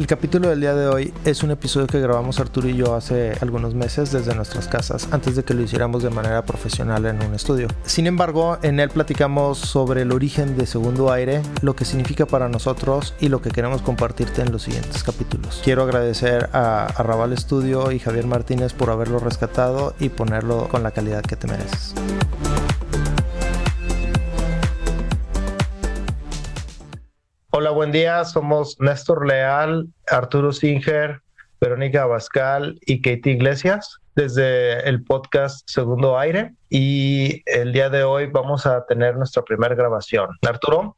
El capítulo del día de hoy es un episodio que grabamos Arturo y yo hace algunos meses desde nuestras casas, antes de que lo hiciéramos de manera profesional en un estudio. Sin embargo, en él platicamos sobre el origen de Segundo Aire, lo que significa para nosotros y lo que queremos compartirte en los siguientes capítulos. Quiero agradecer a, a Raval Studio y Javier Martínez por haberlo rescatado y ponerlo con la calidad que te mereces. Buen día. Somos Néstor Leal, Arturo Singer, Verónica Abascal y Katie Iglesias desde el podcast Segundo Aire. Y el día de hoy vamos a tener nuestra primera grabación. Arturo.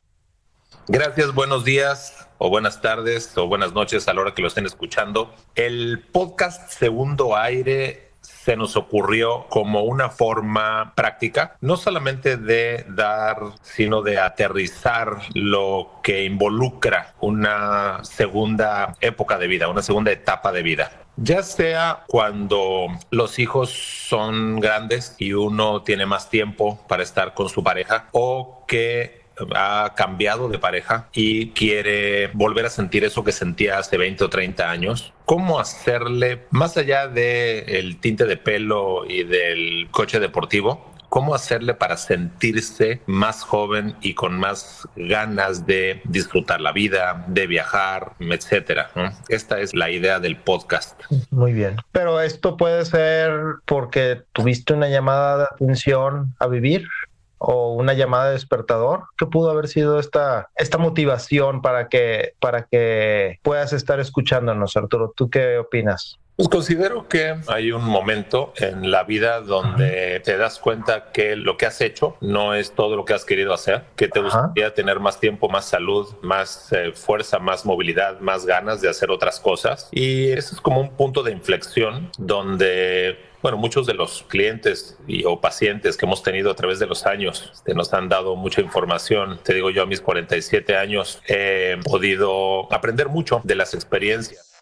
Gracias, buenos días o buenas tardes o buenas noches a la hora que lo estén escuchando. El podcast Segundo Aire se nos ocurrió como una forma práctica, no solamente de dar, sino de aterrizar lo que involucra una segunda época de vida, una segunda etapa de vida. Ya sea cuando los hijos son grandes y uno tiene más tiempo para estar con su pareja o que ha cambiado de pareja y quiere volver a sentir eso que sentía hace 20 o 30 años. ¿Cómo hacerle, más allá del tinte de pelo y del coche deportivo, cómo hacerle para sentirse más joven y con más ganas de disfrutar la vida, de viajar, etcétera. Esta es la idea del podcast. Muy bien. Pero esto puede ser porque tuviste una llamada de atención a vivir o una llamada de despertador? ¿Qué pudo haber sido esta, esta motivación para que, para que puedas estar escuchándonos, Arturo? ¿Tú qué opinas? Pues considero que hay un momento en la vida donde te das cuenta que lo que has hecho no es todo lo que has querido hacer, que te gustaría tener más tiempo, más salud, más eh, fuerza, más movilidad, más ganas de hacer otras cosas. Y eso es como un punto de inflexión donde bueno, muchos de los clientes y, o pacientes que hemos tenido a través de los años este, nos han dado mucha información. Te digo, yo a mis 47 años he podido aprender mucho de las experiencias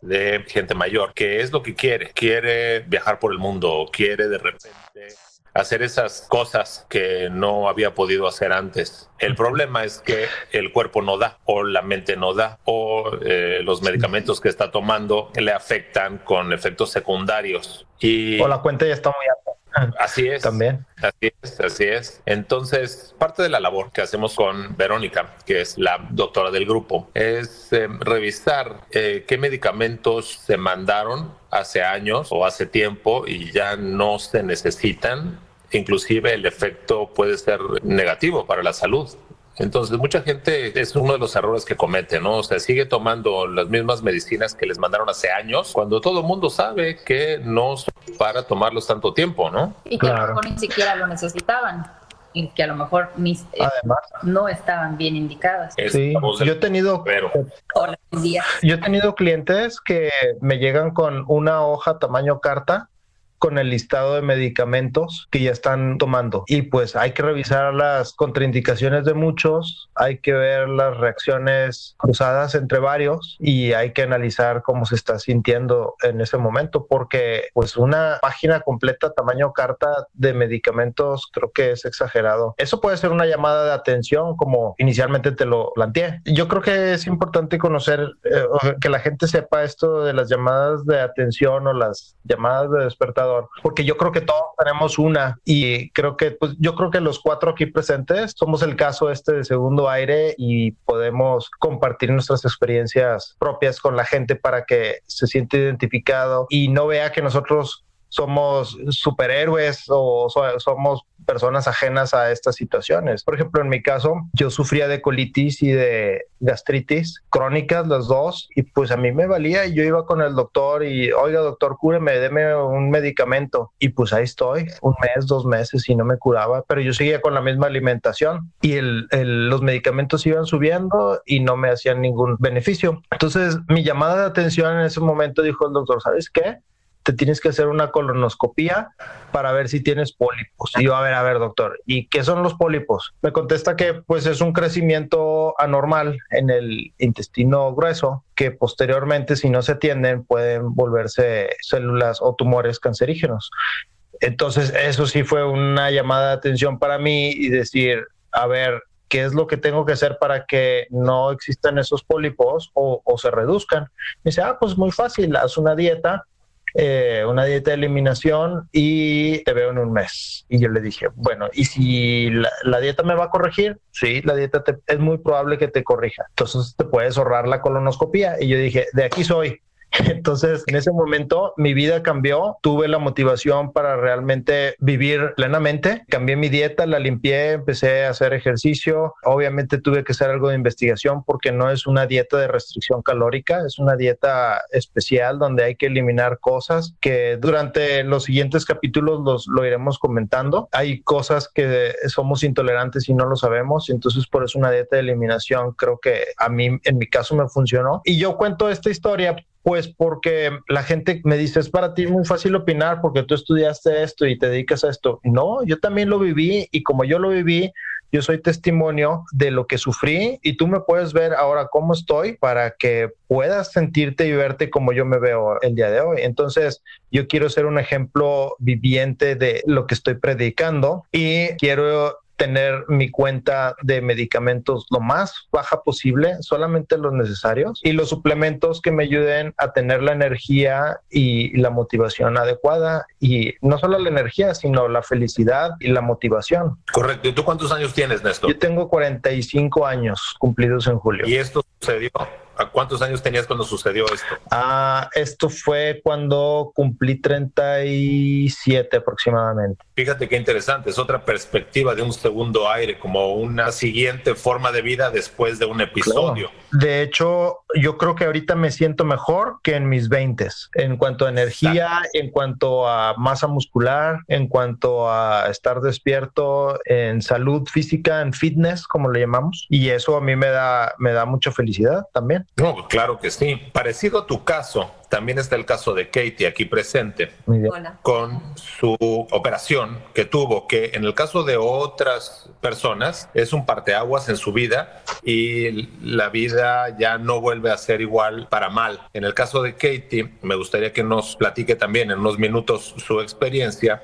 de gente mayor, que es lo que quiere. Quiere viajar por el mundo, quiere de repente hacer esas cosas que no había podido hacer antes. El problema es que el cuerpo no da, o la mente no da, o eh, los medicamentos que está tomando le afectan con efectos secundarios. Y o la cuenta ya está muy alta. Así es. También. Así es, así es. Entonces, parte de la labor que hacemos con Verónica, que es la doctora del grupo, es eh, revisar eh, qué medicamentos se mandaron hace años o hace tiempo y ya no se necesitan. Inclusive el efecto puede ser negativo para la salud. Entonces, mucha gente es uno de los errores que comete, ¿no? O sea, sigue tomando las mismas medicinas que les mandaron hace años, cuando todo el mundo sabe que no para tomarlos tanto tiempo, ¿no? Y que a lo mejor ni siquiera lo necesitaban y que a lo mejor ni, eh, no estaban bien indicadas. Sí, yo he tenido pero. Hola, Yo he tenido clientes que me llegan con una hoja tamaño carta con el listado de medicamentos que ya están tomando. Y pues hay que revisar las contraindicaciones de muchos, hay que ver las reacciones cruzadas entre varios y hay que analizar cómo se está sintiendo en ese momento, porque pues una página completa tamaño carta de medicamentos creo que es exagerado. Eso puede ser una llamada de atención como inicialmente te lo planteé. Yo creo que es importante conocer, eh, que la gente sepa esto de las llamadas de atención o las llamadas de despertador porque yo creo que todos tenemos una y creo que pues yo creo que los cuatro aquí presentes somos el caso este de segundo aire y podemos compartir nuestras experiencias propias con la gente para que se siente identificado y no vea que nosotros somos superhéroes o somos personas ajenas a estas situaciones. Por ejemplo, en mi caso, yo sufría de colitis y de gastritis crónicas, las dos, y pues a mí me valía y yo iba con el doctor y, oiga, doctor, cúreme, deme un medicamento. Y pues ahí estoy, un mes, dos meses y no me curaba, pero yo seguía con la misma alimentación y el, los medicamentos iban subiendo y no me hacían ningún beneficio. Entonces, mi llamada de atención en ese momento dijo el doctor, ¿sabes qué? Te tienes que hacer una colonoscopía para ver si tienes pólipos. Y yo, a ver, a ver, doctor, ¿y qué son los pólipos? Me contesta que pues es un crecimiento anormal en el intestino grueso que posteriormente, si no se atienden, pueden volverse células o tumores cancerígenos. Entonces, eso sí fue una llamada de atención para mí y decir, a ver, ¿qué es lo que tengo que hacer para que no existan esos pólipos o, se reduzcan? Me dice, ah, pues muy fácil, haz una dieta, eh, una dieta de eliminación y te veo en un mes. Y yo le dije, bueno, ¿y si la, dieta me va a corregir? Sí, la dieta es muy probable que te corrija. Entonces te puedes ahorrar la colonoscopia. Y yo dije, de aquí soy. Entonces, en ese momento mi vida cambió, tuve la motivación para realmente vivir plenamente, cambié mi dieta, la limpié, empecé a hacer ejercicio, obviamente tuve que hacer algo de investigación porque no es una dieta de restricción calórica, es una dieta especial donde hay que eliminar cosas que durante los siguientes capítulos los, lo iremos comentando. Hay cosas que somos intolerantes y no lo sabemos, entonces por eso una dieta de eliminación creo que a mí en mi caso me funcionó. Y yo cuento esta historia pues porque la gente me dice, es para ti muy fácil opinar porque tú estudiaste esto y te dedicas a esto. No, yo también lo viví y como yo lo viví, yo soy testimonio de lo que sufrí y tú me puedes ver ahora cómo estoy para que puedas sentirte y verte como yo me veo el día de hoy. Entonces, yo quiero ser un ejemplo viviente de lo que estoy predicando y quiero tener mi cuenta de medicamentos lo más baja posible, solamente los necesarios, y los suplementos que me ayuden a tener la energía y la motivación adecuada. Y no solo la energía, sino la felicidad y la motivación. Correcto. ¿Y tú cuántos años tienes, Néstor? Yo tengo 45 años cumplidos en julio. ¿Y esto sucedió ¿A cuántos años tenías cuando sucedió esto? Ah, esto fue cuando cumplí 37 aproximadamente. Fíjate qué interesante, es otra perspectiva de un segundo aire, como una siguiente forma de vida después de un episodio. De hecho, yo creo que ahorita me siento mejor que en mis 20 en cuanto a energía, en cuanto a masa muscular, en cuanto a estar despierto, en salud física, en fitness, como le llamamos. Y eso a mí me da, me da mucha felicidad también. No, claro que sí. Parecido a tu caso, también está el caso de Katie aquí presente, con su operación que tuvo, que en el caso de otras personas es un parteaguas en su vida y la vida ya no vuelve a ser igual para mal. En el caso de Katie, me gustaría que nos platique también en unos minutos su experiencia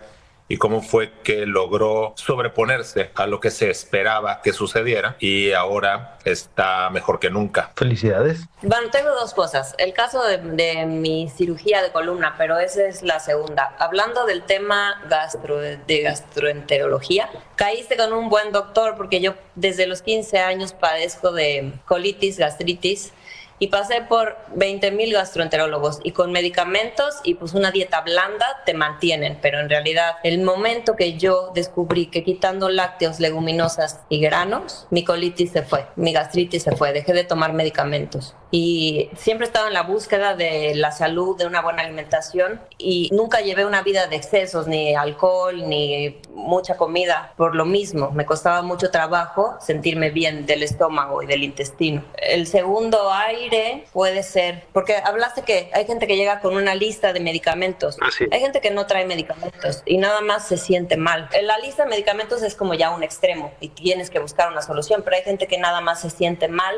y cómo fue que logró sobreponerse a lo que se esperaba que sucediera y ahora está mejor que nunca. Felicidades. Bueno, tengo dos cosas. El caso de, mi cirugía de columna, pero esa es la segunda. Hablando del tema gastro, de gastroenterología, caíste con un buen doctor porque yo desde los 15 años padezco de colitis, gastritis y pasé por 20 mil gastroenterólogos y con medicamentos y pues una dieta blanda te mantienen, pero en realidad el momento que yo descubrí que quitando lácteos, leguminosas y granos, mi colitis se fue, mi gastritis se fue, dejé de tomar medicamentos y siempre he estado en la búsqueda de la salud, de una buena alimentación y nunca llevé una vida de excesos, ni alcohol, ni mucha comida, por lo mismo, me costaba mucho trabajo sentirme bien del estómago y del intestino. El segundo aire puede ser, porque hablaste que hay gente que llega con una lista de medicamentos, ah, hay gente que no trae medicamentos y nada más se siente mal. La lista de medicamentos es como ya un extremo y tienes que buscar una solución, pero hay gente que nada más se siente mal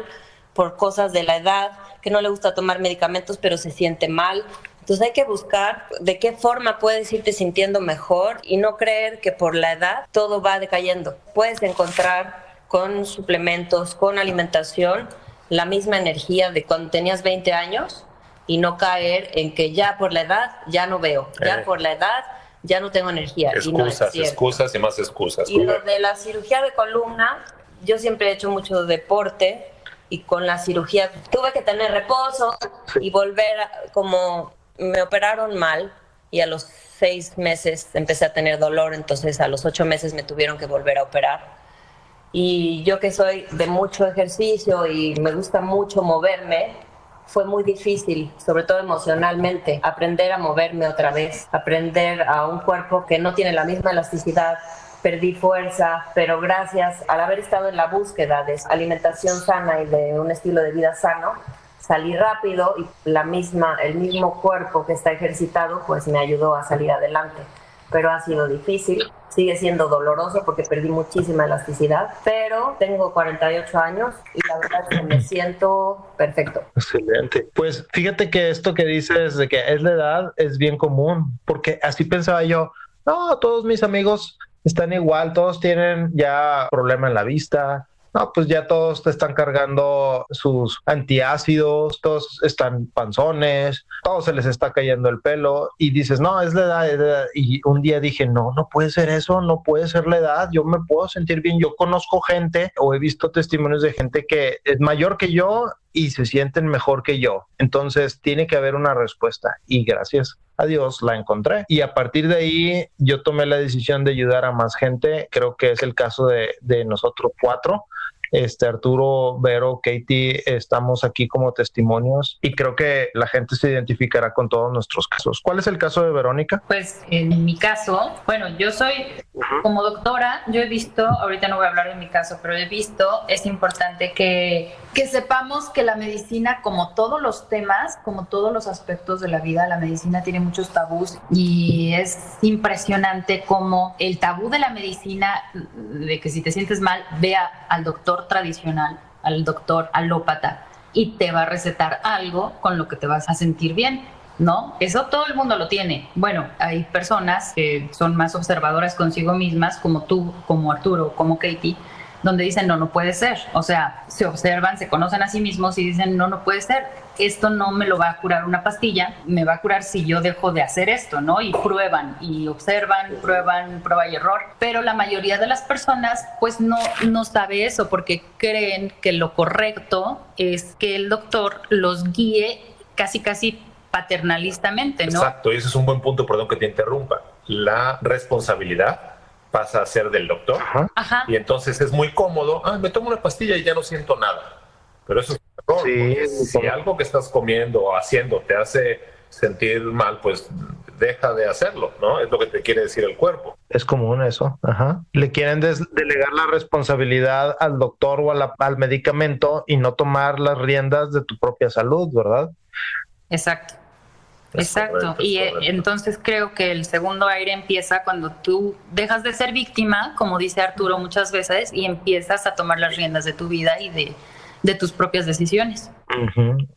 por cosas de la edad, que no le gusta tomar medicamentos, pero se siente mal. Entonces hay que buscar de qué forma puedes irte sintiendo mejor y no creer que por la edad todo va decayendo. Puedes encontrar con suplementos, con alimentación, la misma energía de cuando tenías 20 años y no caer en que ya por la edad ya no veo, ya eh. por la edad ya no tengo energía. Excusas, excusas y más excusas. Y lo de la cirugía de columna, yo siempre he hecho mucho deporte y con la cirugía tuve que tener reposo y volver como me operaron mal y a los seis meses empecé a tener dolor, entonces a los ocho meses me tuvieron que volver a operar. Y yo que soy de mucho ejercicio y me gusta mucho moverme, fue muy difícil, sobre todo emocionalmente, aprender a moverme otra vez, aprender a un cuerpo que no tiene la misma elasticidad, perdí fuerza, pero gracias al haber estado en la búsqueda de alimentación sana y de un estilo de vida sano, salí rápido y la misma, el mismo cuerpo que está ejercitado, pues me ayudó a salir adelante. Pero ha sido difícil, sigue siendo doloroso porque perdí muchísima elasticidad, pero tengo 48 años y la verdad es que me siento perfecto. Excelente. Pues fíjate que esto que dices de que es la edad es bien común, porque así pensaba yo, no, todos mis amigos están igual, todos tienen ya problema en la vista, no, pues ya todos te están cargando sus antiácidos, todos están panzones, todos se les está cayendo el pelo y dices, no, es la edad, es la edad. Y un día dije, no, no puede ser eso, no puede ser la edad, yo me puedo sentir bien, yo conozco gente o he visto testimonios de gente que es mayor que yo y se sienten mejor que yo. Entonces tiene que haber una respuesta y gracias a Dios la encontré. Y a partir de ahí yo tomé la decisión de ayudar a más gente. Creo que es el caso de, de nosotros cuatro este Arturo, Vero, Katie, estamos aquí como testimonios y creo que la gente se identificará con todos nuestros casos. ¿Cuál es el caso de Verónica? Pues en mi caso, bueno, yo soy como doctora, yo he visto, ahorita no voy a hablar de mi caso, pero he visto, es importante que, que sepamos que la medicina, como todos los temas, como todos los aspectos de la vida, la medicina tiene muchos tabús y es impresionante como el tabú de la medicina, de que si te sientes mal, vea al doctor tradicional, al doctor alópata, y te va a recetar algo con lo que te vas a sentir bien. ¿no? Eso todo el mundo lo tiene. Bueno, hay personas que son más observadoras consigo mismas, como tú, como Arturo, como Katie, donde dicen, no, no puede ser. O sea, se observan, se conocen a sí mismos y dicen, no, no puede ser. Esto no me lo va a curar una pastilla, me va a curar si yo dejo de hacer esto, ¿no? Y prueban y observan, prueban, prueba y error. Pero la mayoría de las personas, pues no, no sabe eso porque creen que lo correcto es que el doctor los guíe casi, casi paternalistamente, ¿no? Exacto, y ese es un buen punto, perdón que te interrumpa. La responsabilidad pasa a ser del doctor. Y entonces es muy cómodo, ah, me tomo una pastilla y ya no siento nada. Pero eso es error. si algo que estás comiendo o haciendo te hace sentir mal, pues deja de hacerlo, ¿no? Es lo que te quiere decir el cuerpo. Es común eso, Ajá. Le quieren delegar la responsabilidad al doctor o al medicamento y no tomar las riendas de tu propia salud, ¿verdad? Exacto. Exacto. y eh, entonces creo que el segundo aire empieza cuando tú dejas de ser víctima, como dice Arturo muchas veces, y empiezas a tomar las riendas de tu vida y de, de tus propias decisiones.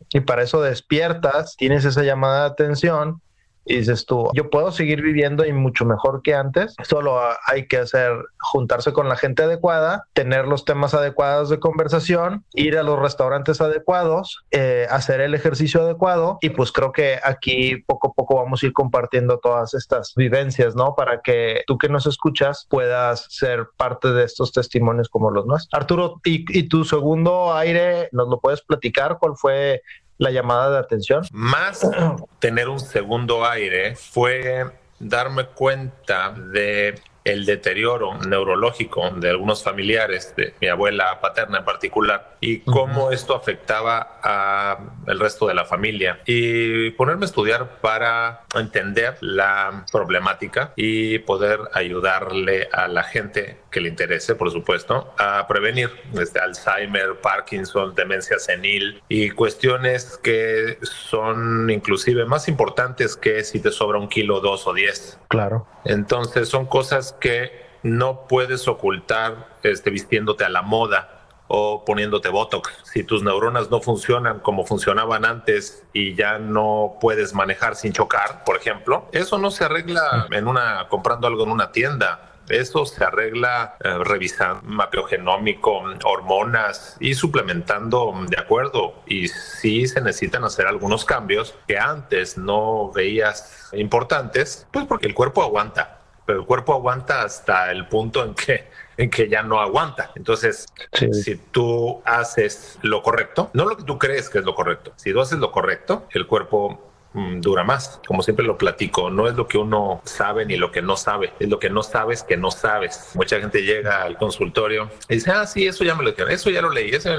Y para eso despiertas, tienes esa llamada de atención y dices tú, yo puedo seguir viviendo y mucho mejor que antes, solo hay que hacer, juntarse con la gente adecuada, tener los temas adecuados de conversación, ir a los restaurantes adecuados, eh, hacer el ejercicio adecuado y pues creo que aquí poco a poco vamos a ir compartiendo todas estas vivencias, ¿no? Para que tú que nos escuchas puedas ser parte de estos testimonios como los nuestros. Arturo, ¿y, y tu segundo aire, nos lo puedes platicar? ¿Cuál fue la llamada de atención. Más tener un segundo aire fue darme cuenta de el deterioro neurológico de algunos familiares, de mi abuela paterna en particular, y cómo esto afectaba a el resto de la familia. Y ponerme a estudiar para entender la problemática y poder ayudarle a la gente que le interese, por supuesto, a prevenir desde Alzheimer, Parkinson, demencia senil y cuestiones que son inclusive más importantes que si te sobra un kilo, dos o diez. Claro. Entonces son cosas que no puedes ocultar este, vistiéndote a la moda o poniéndote Botox. Si tus neuronas no funcionan como funcionaban antes y ya no puedes manejar sin chocar, por ejemplo, eso no se arregla en una comprando algo en una tienda. Eso se arregla eh, revisando mapeo genómico, hormonas y suplementando de acuerdo. Y sí se necesitan hacer algunos cambios que antes no veías importantes, pues porque el cuerpo aguanta pero el cuerpo aguanta hasta el punto en que, en que ya no aguanta. Entonces, si tú haces lo correcto, no lo que tú crees que es lo correcto, si tú haces lo correcto, el cuerpo mm, dura más. Como siempre lo platico, no es lo que uno sabe ni lo que no sabe, es lo que no sabes que no sabes. Mucha gente llega al consultorio y dice, ah, sí, eso ya me lo dijeron, eso ya lo leí, eso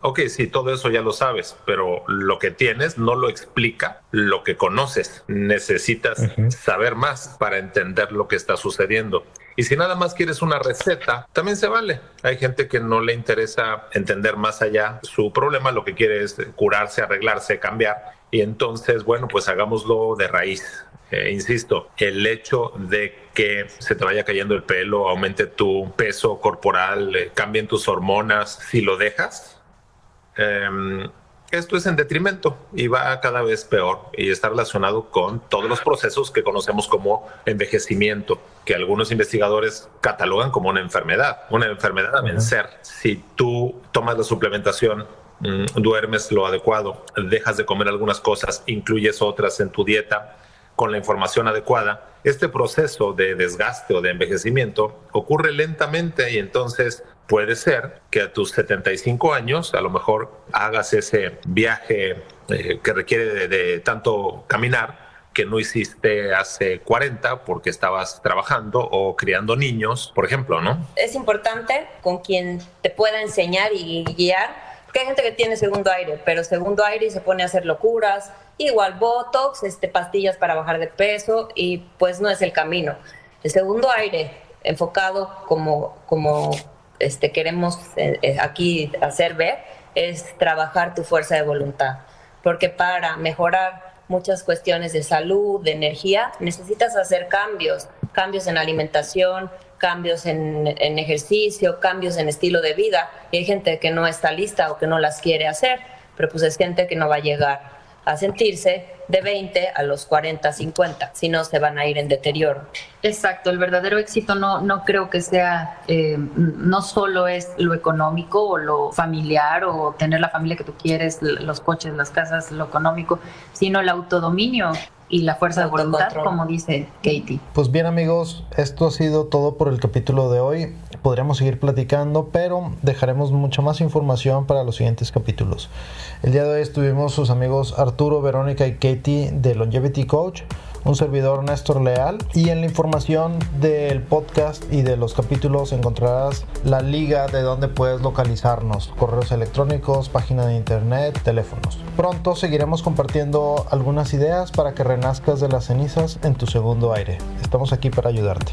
Ok, sí, todo eso ya lo sabes, pero lo que tienes no lo explica lo que conoces. Necesitas saber más para entender lo que está sucediendo. Y si nada más quieres una receta, también se vale. Hay gente que no le interesa entender más allá su problema, lo que quiere es curarse, arreglarse, cambiar. Y entonces, bueno, pues hagámoslo de raíz. Eh, insisto, el hecho de que se te vaya cayendo el pelo, aumente tu peso corporal, eh, cambien tus hormonas, si lo dejas, eh, esto es en detrimento y va cada vez peor y está relacionado con todos los procesos que conocemos como envejecimiento, que algunos investigadores catalogan como una enfermedad, una enfermedad a vencer. Si tú tomas la suplementación, mm, duermes lo adecuado, dejas de comer algunas cosas, incluyes otras en tu dieta con la información adecuada, este proceso de desgaste o de envejecimiento ocurre lentamente y entonces puede ser que a tus 75 años a lo mejor hagas ese viaje eh, que requiere de, tanto caminar que no hiciste hace 40 porque estabas trabajando o criando niños, por ejemplo, ¿no? Es importante con quien te pueda enseñar y guiar, porque hay gente que tiene segundo aire, pero segundo aire y se pone a hacer locuras, igual Botox, este, pastillas para bajar de peso y pues no es el camino. El segundo aire enfocado como, como este, queremos eh, eh, aquí hacer ver es trabajar tu fuerza de voluntad, porque para mejorar muchas cuestiones de salud, de energía, necesitas hacer cambios, cambios en alimentación, cambios en, en, ejercicio, cambios en estilo de vida. Y hay gente que no está lista o que no las quiere hacer, pero pues es gente que no va a llegar a sentirse de 20 a los 40, 50, si no se van a ir en deterioro. Exacto, el verdadero éxito no, no creo que sea, eh, no solo es lo económico o lo familiar o tener la familia que tú quieres, los coches, las casas, lo económico, sino el autodominio y la fuerza de voluntad, como dice Katie. Pues bien amigos, esto ha sido todo por el capítulo de hoy. Podríamos seguir platicando, pero dejaremos mucha más información para los siguientes capítulos. El día de hoy estuvimos sus amigos Arturo, Verónica y Katie de Longevity Coach un servidor Néstor Leal y en la información del podcast y de los capítulos encontrarás la liga de donde puedes localizarnos, correos electrónicos, página de internet, teléfonos. Pronto seguiremos compartiendo algunas ideas para que renazcas de las cenizas en tu segundo aire. Estamos aquí para ayudarte.